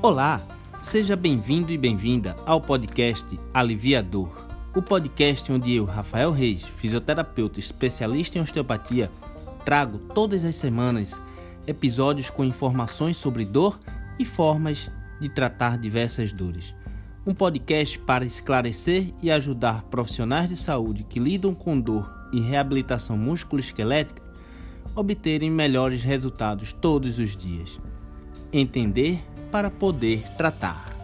Olá, seja bem-vindo e bem-vinda ao podcast Aliviador, o podcast onde eu, Rafael Reis, fisioterapeuta especialista em osteopatia, trago todas as semanas episódios com informações sobre dor e formas de tratar diversas dores. Um podcast para esclarecer e ajudar profissionais de saúde que lidam com dor e reabilitação músculo-esquelética obterem melhores resultados todos os dias. Entender para poder tratar.